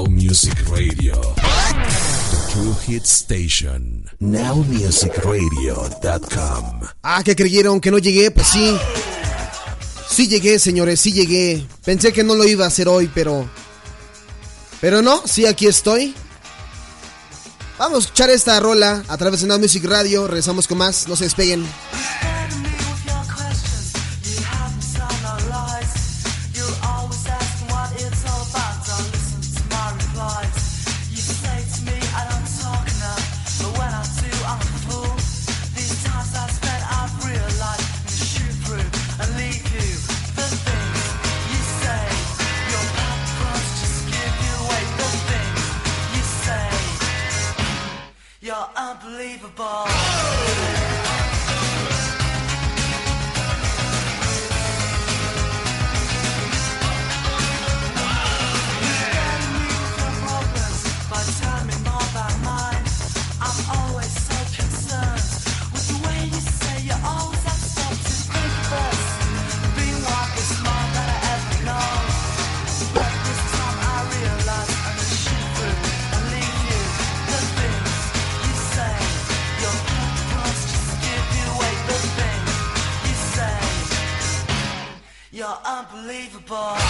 Now Music Radio. The True Hit Station. NowMusicRadio.com. Ah, que creyeron que no llegué, pues sí. Sí llegué, señores, sí llegué. Pensé que no lo iba a hacer hoy, pero. Pero no, sí, aquí estoy. Vamos a escuchar esta rola a través de Now Music Radio. Regresamos con más, no se despeguen. Unbelievable. Unbelievable.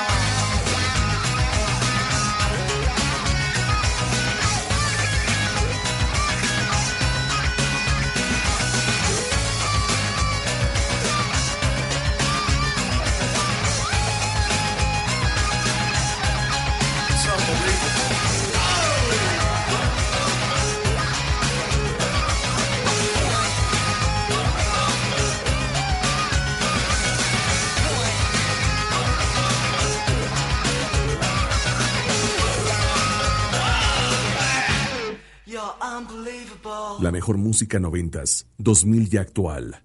La mejor música noventas, 2000 y actual.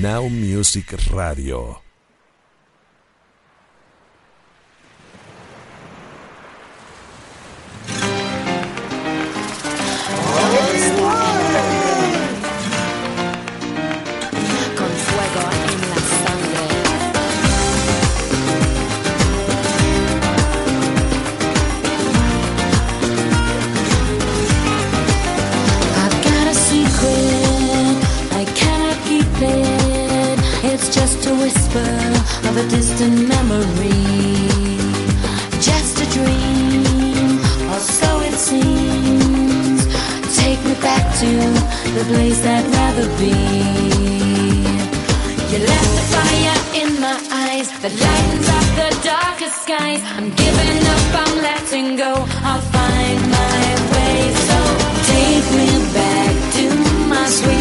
Now Music Radio. Just a whisper of a distant memory. Just a dream, or so it seems. Take me back to the place I'd rather be. You left the fire in my eyes that lightens up the darkest skies. I'm giving up, I'm letting go. I'll find my way. So take me back to my sweet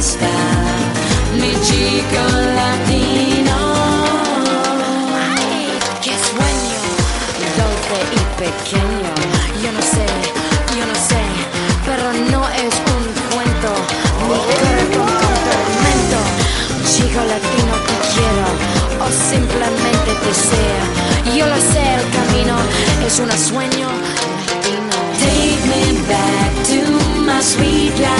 está mi chico latino? Ay, qué sueño, dulce y pequeño. Yo no sé, yo no sé, pero no es un cuento. Mi corazón con tormento. Chico latino te quiero o simplemente deseo. Yo lo sé, el camino es un sueño latino. Take me back to my sweet la